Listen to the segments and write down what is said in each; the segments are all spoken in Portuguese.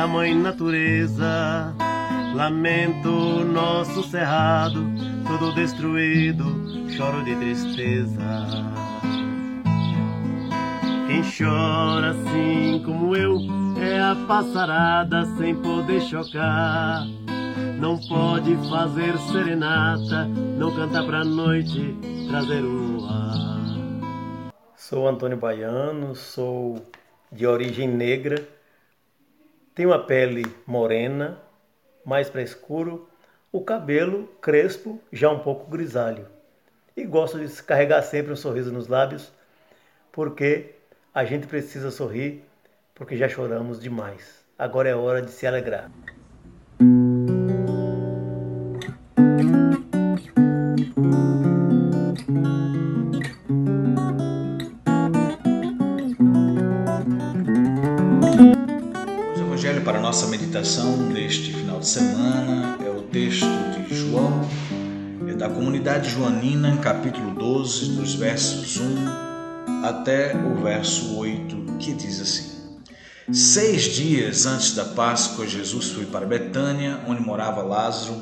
Da mãe natureza. Lamento nosso cerrado, todo destruído, choro de tristeza. Quem chora assim como eu é a passarada sem poder chocar. Não pode fazer serenata, não cantar pra noite, trazer o ar. Sou Antônio Baiano, sou de origem negra, tem uma pele morena, mais para escuro, o cabelo crespo, já um pouco grisalho. E gosto de carregar sempre um sorriso nos lábios, porque a gente precisa sorrir, porque já choramos demais. Agora é hora de se alegrar. Meditação deste final de semana é o texto de João, é da comunidade joanina, capítulo 12, dos versos 1 até o verso 8, que diz assim: Seis dias antes da Páscoa, Jesus foi para Betânia, onde morava Lázaro,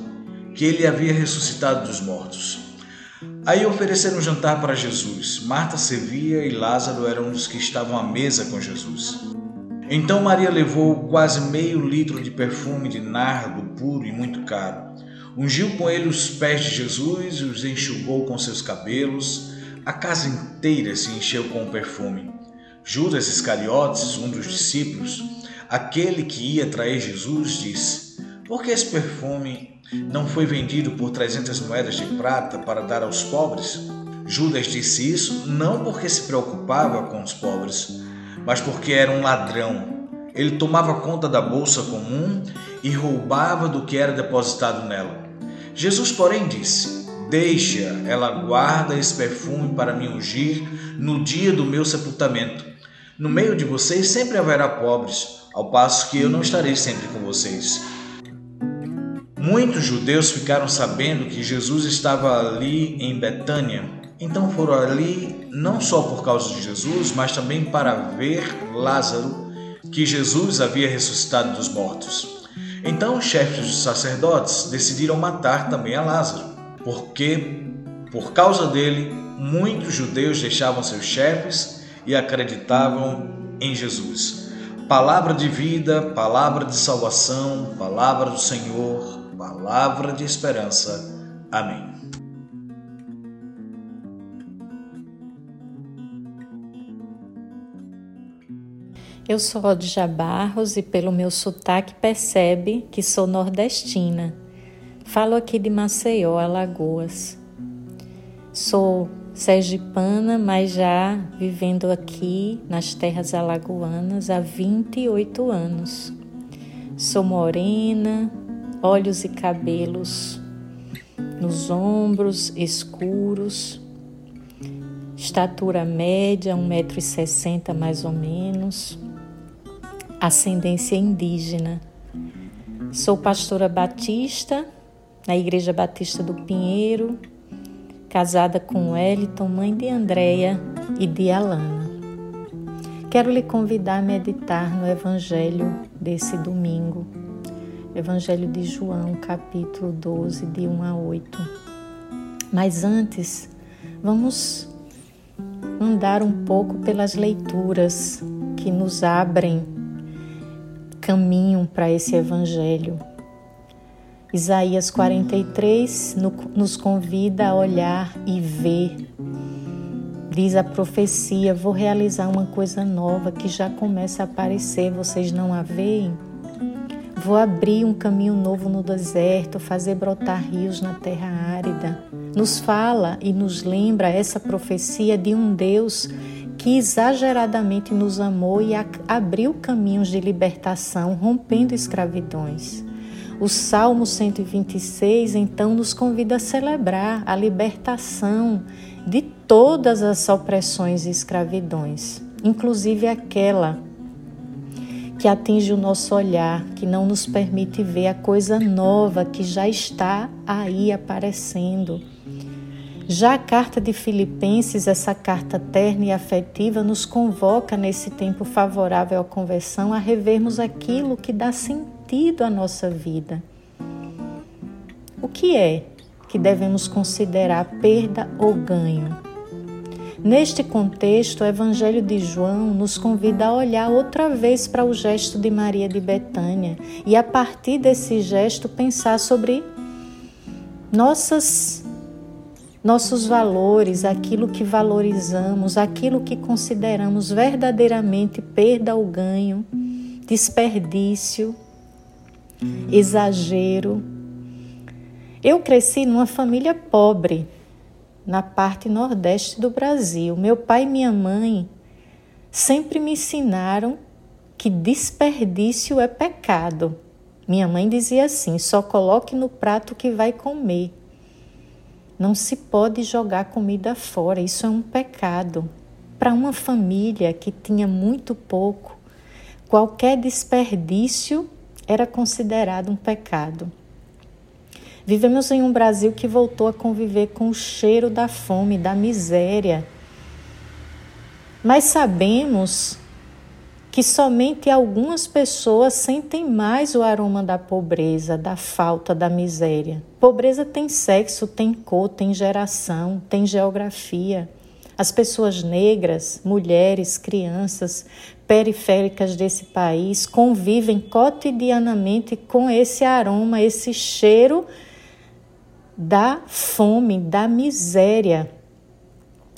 que ele havia ressuscitado dos mortos. Aí ofereceram um jantar para Jesus. Marta servia e Lázaro era um dos que estavam à mesa com Jesus. Então Maria levou quase meio litro de perfume de nardo puro e muito caro. Ungiu com ele os pés de Jesus e os enxugou com seus cabelos. A casa inteira se encheu com o perfume. Judas Iscariotes, um dos discípulos, aquele que ia trair Jesus, disse: Por que esse perfume não foi vendido por trezentas moedas de prata para dar aos pobres? Judas disse isso não porque se preocupava com os pobres, mas porque era um ladrão. Ele tomava conta da bolsa comum e roubava do que era depositado nela. Jesus, porém, disse: Deixa, ela guarda esse perfume para me ungir no dia do meu sepultamento. No meio de vocês sempre haverá pobres, ao passo que eu não estarei sempre com vocês. Muitos judeus ficaram sabendo que Jesus estava ali em Betânia então foram ali não só por causa de Jesus, mas também para ver Lázaro, que Jesus havia ressuscitado dos mortos. Então os chefes dos sacerdotes decidiram matar também a Lázaro, porque por causa dele muitos judeus deixavam seus chefes e acreditavam em Jesus. Palavra de vida, palavra de salvação, palavra do Senhor, palavra de esperança. Amém. Eu sou Odja Barros e pelo meu sotaque percebe que sou nordestina. Falo aqui de Maceió, Alagoas. Sou sergipana, mas já vivendo aqui nas terras alagoanas há 28 anos. Sou morena, olhos e cabelos nos ombros escuros, estatura média, 1,60m mais ou menos ascendência indígena. Sou pastora batista na Igreja Batista do Pinheiro, casada com Wellington, mãe de Andréia e de Alana. Quero lhe convidar a meditar no Evangelho desse domingo, Evangelho de João, capítulo 12, de 1 a 8. Mas antes, vamos andar um pouco pelas leituras que nos abrem caminho para esse Evangelho. Isaías 43 nos convida a olhar e ver Diz a profecia: Vou realizar uma coisa nova que já começa a aparecer, vocês não a veem? Vou abrir um caminho novo no deserto, fazer brotar rios na terra árida. Nos fala e nos lembra essa profecia de um Deus que exageradamente nos amou e abriu caminhos de libertação, rompendo escravidões. O Salmo 126 então nos convida a celebrar a libertação de todas as opressões e escravidões, inclusive aquela que atinge o nosso olhar, que não nos permite ver a coisa nova que já está aí aparecendo. Já a carta de Filipenses, essa carta terna e afetiva, nos convoca nesse tempo favorável à conversão a revermos aquilo que dá sentido à nossa vida. O que é que devemos considerar perda ou ganho. Neste contexto, o Evangelho de João nos convida a olhar outra vez para o gesto de Maria de Betânia e, a partir desse gesto, pensar sobre nossas, nossos valores, aquilo que valorizamos, aquilo que consideramos verdadeiramente perda ou ganho, desperdício, exagero eu cresci numa família pobre, na parte nordeste do Brasil. Meu pai e minha mãe sempre me ensinaram que desperdício é pecado. Minha mãe dizia assim: só coloque no prato que vai comer. Não se pode jogar comida fora, isso é um pecado. Para uma família que tinha muito pouco, qualquer desperdício era considerado um pecado. Vivemos em um Brasil que voltou a conviver com o cheiro da fome, da miséria. Mas sabemos que somente algumas pessoas sentem mais o aroma da pobreza, da falta, da miséria. Pobreza tem sexo, tem cor, tem geração, tem geografia. As pessoas negras, mulheres, crianças periféricas desse país convivem cotidianamente com esse aroma, esse cheiro da fome, da miséria.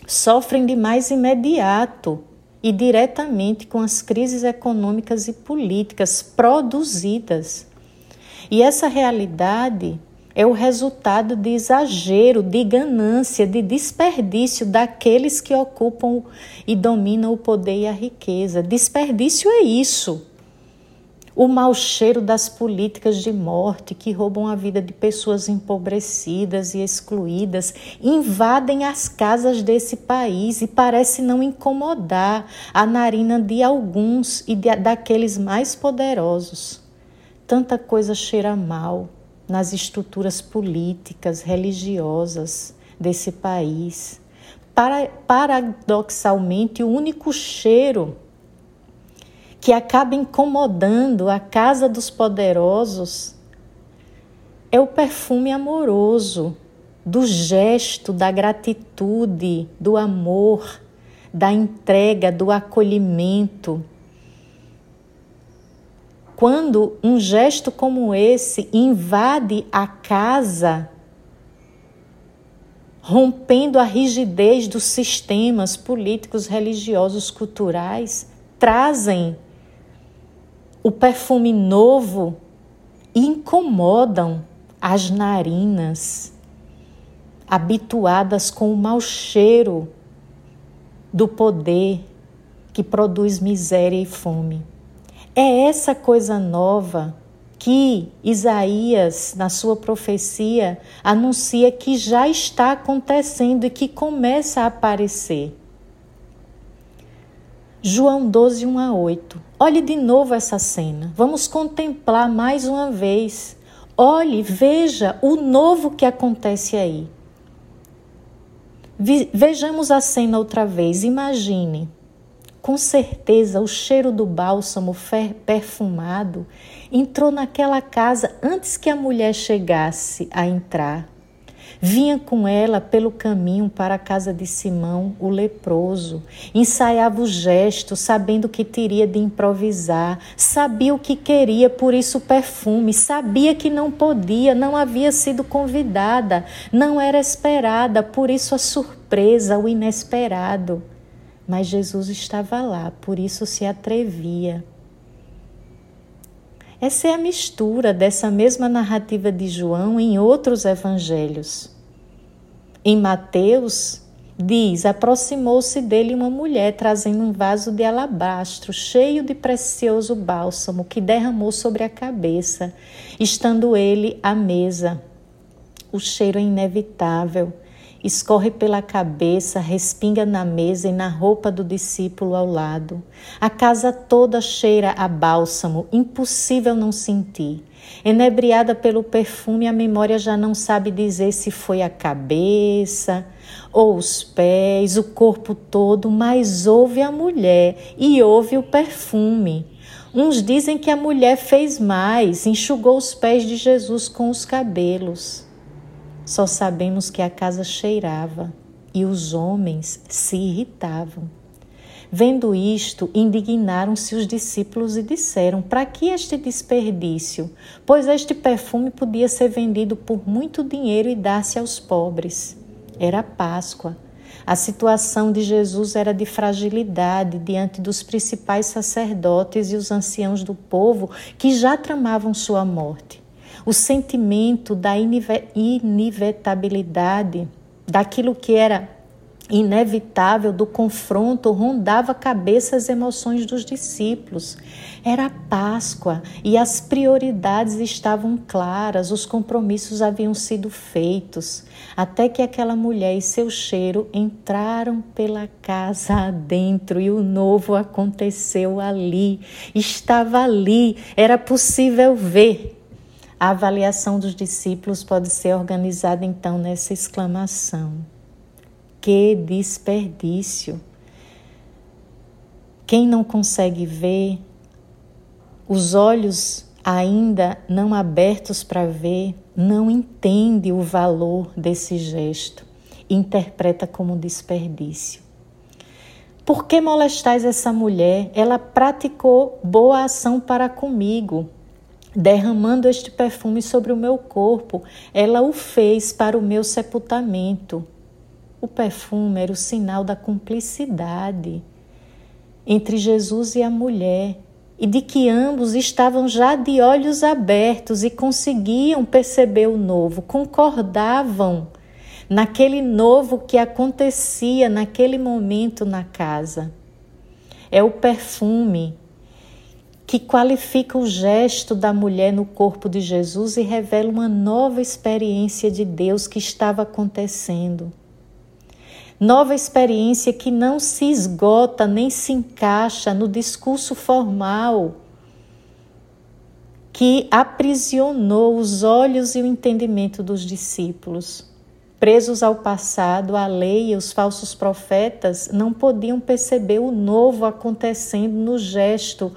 Sofrem de mais imediato e diretamente com as crises econômicas e políticas produzidas. E essa realidade é o resultado de exagero, de ganância, de desperdício daqueles que ocupam e dominam o poder e a riqueza. Desperdício é isso o mau cheiro das políticas de morte que roubam a vida de pessoas empobrecidas e excluídas invadem as casas desse país e parece não incomodar a narina de alguns e de, daqueles mais poderosos. Tanta coisa cheira mal nas estruturas políticas, religiosas desse país. Para, paradoxalmente, o único cheiro que acaba incomodando a casa dos poderosos é o perfume amoroso do gesto, da gratitude, do amor, da entrega, do acolhimento. Quando um gesto como esse invade a casa, rompendo a rigidez dos sistemas políticos, religiosos, culturais, trazem o perfume novo incomodam as narinas habituadas com o mau cheiro do poder que produz miséria e fome. É essa coisa nova que Isaías, na sua profecia, anuncia que já está acontecendo e que começa a aparecer. João 12, 1 a 8. Olhe de novo essa cena. Vamos contemplar mais uma vez. Olhe, veja o novo que acontece aí. Vejamos a cena outra vez. Imagine. Com certeza, o cheiro do bálsamo perfumado entrou naquela casa antes que a mulher chegasse a entrar. Vinha com ela pelo caminho para a casa de Simão, o leproso. Ensaiava o gesto, sabendo que teria de improvisar. Sabia o que queria, por isso o perfume. Sabia que não podia, não havia sido convidada, não era esperada, por isso a surpresa, o inesperado. Mas Jesus estava lá, por isso se atrevia. Essa é a mistura dessa mesma narrativa de João em outros evangelhos. Em Mateus, diz: aproximou-se dele uma mulher trazendo um vaso de alabastro cheio de precioso bálsamo que derramou sobre a cabeça, estando ele à mesa. O cheiro é inevitável escorre pela cabeça, respinga na mesa e na roupa do discípulo ao lado. A casa toda cheira a bálsamo, impossível não sentir. Enebriada pelo perfume, a memória já não sabe dizer se foi a cabeça ou os pés, o corpo todo, mas ouve a mulher e ouve o perfume. Uns dizem que a mulher fez mais, enxugou os pés de Jesus com os cabelos. Só sabemos que a casa cheirava e os homens se irritavam. Vendo isto, indignaram-se os discípulos e disseram: Para que este desperdício? Pois este perfume podia ser vendido por muito dinheiro e dar-se aos pobres. Era Páscoa. A situação de Jesus era de fragilidade diante dos principais sacerdotes e os anciãos do povo que já tramavam sua morte o sentimento da inevitabilidade, daquilo que era inevitável do confronto rondava a cabeça as emoções dos discípulos. Era Páscoa e as prioridades estavam claras, os compromissos haviam sido feitos, até que aquela mulher e seu cheiro entraram pela casa adentro e o novo aconteceu ali, estava ali, era possível ver. A avaliação dos discípulos pode ser organizada então nessa exclamação: Que desperdício! Quem não consegue ver, os olhos ainda não abertos para ver, não entende o valor desse gesto, interpreta como desperdício. Por que molestais essa mulher? Ela praticou boa ação para comigo derramando este perfume sobre o meu corpo, ela o fez para o meu sepultamento. O perfume era o sinal da cumplicidade entre Jesus e a mulher, e de que ambos estavam já de olhos abertos e conseguiam perceber o novo, concordavam naquele novo que acontecia naquele momento na casa. É o perfume que qualifica o gesto da mulher no corpo de Jesus e revela uma nova experiência de Deus que estava acontecendo. Nova experiência que não se esgota nem se encaixa no discurso formal que aprisionou os olhos e o entendimento dos discípulos. Presos ao passado, a lei e os falsos profetas não podiam perceber o novo acontecendo no gesto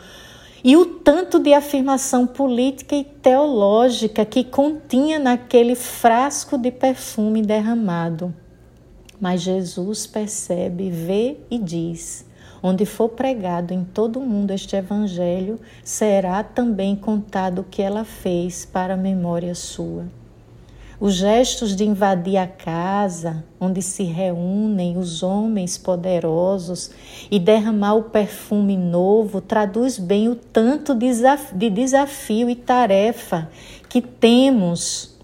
e o tanto de afirmação política e teológica que continha naquele frasco de perfume derramado. Mas Jesus percebe, vê e diz: onde for pregado em todo o mundo este evangelho, será também contado o que ela fez para a memória sua. Os gestos de invadir a casa, onde se reúnem os homens poderosos, e derramar o perfume novo, traduz bem o tanto de desafio e tarefa que temos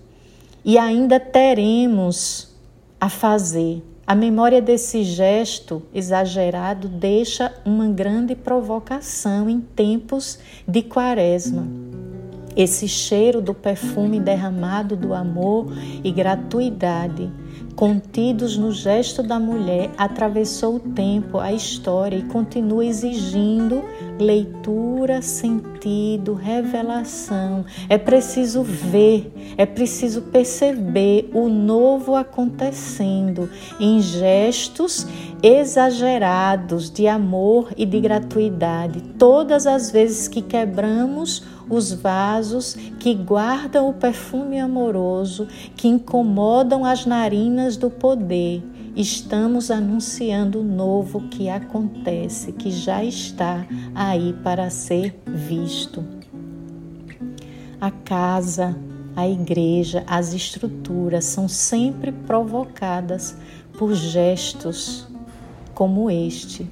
e ainda teremos a fazer. A memória desse gesto exagerado deixa uma grande provocação em tempos de quaresma esse cheiro do perfume derramado do amor e gratuidade contidos no gesto da mulher, atravessou o tempo, a história e continua exigindo leitura, sentido, revelação. É preciso ver, é preciso perceber o novo acontecendo em gestos exagerados de amor e de gratuidade. Todas as vezes que quebramos os vasos que guardam o perfume amoroso, que incomodam as narinas do poder. Estamos anunciando o novo que acontece, que já está aí para ser visto. A casa, a igreja, as estruturas são sempre provocadas por gestos como este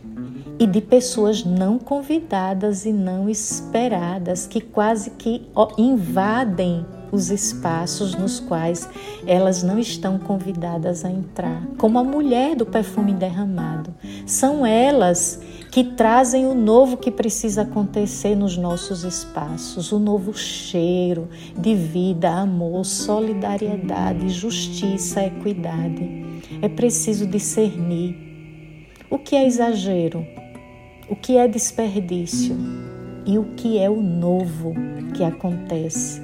e de pessoas não convidadas e não esperadas que quase que invadem os espaços nos quais elas não estão convidadas a entrar, como a mulher do perfume derramado. São elas que trazem o novo que precisa acontecer nos nossos espaços, o novo cheiro de vida, amor, solidariedade, justiça, equidade. É preciso discernir o que é exagero o que é desperdício e o que é o novo que acontece.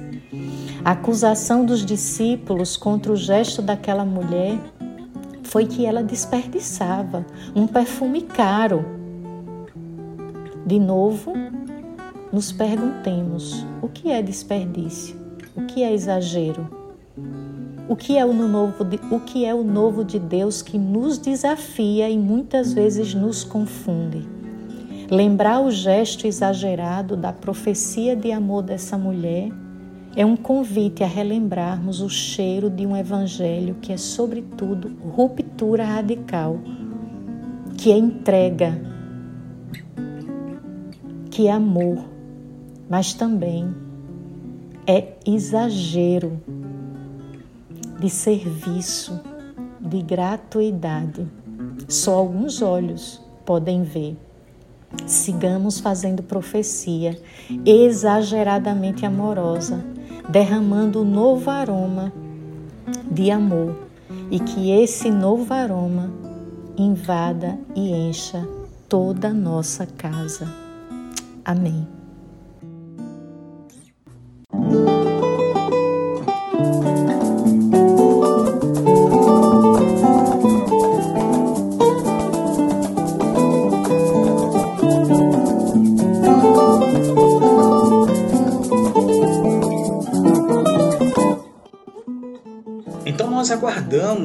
A acusação dos discípulos contra o gesto daquela mulher foi que ela desperdiçava um perfume caro. De novo, nos perguntemos: o que é desperdício? O que é exagero? O que é o novo de, o que é o novo de Deus que nos desafia e muitas vezes nos confunde? Lembrar o gesto exagerado da profecia de amor dessa mulher é um convite a relembrarmos o cheiro de um evangelho que é, sobretudo, ruptura radical, que é entrega, que é amor, mas também é exagero de serviço, de gratuidade. Só alguns olhos podem ver. Sigamos fazendo profecia exageradamente amorosa, derramando um novo aroma de amor e que esse novo aroma invada e encha toda a nossa casa. Amém.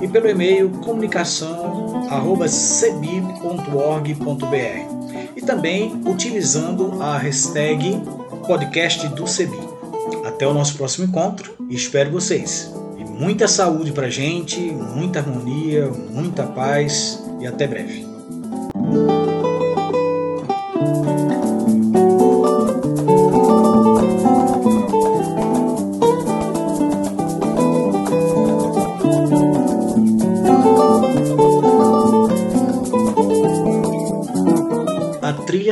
e pelo e-mail comunicação@cebi.org.br e também utilizando a hashtag podcast do Cebi. Até o nosso próximo encontro e espero vocês. E muita saúde pra gente, muita harmonia, muita paz e até breve.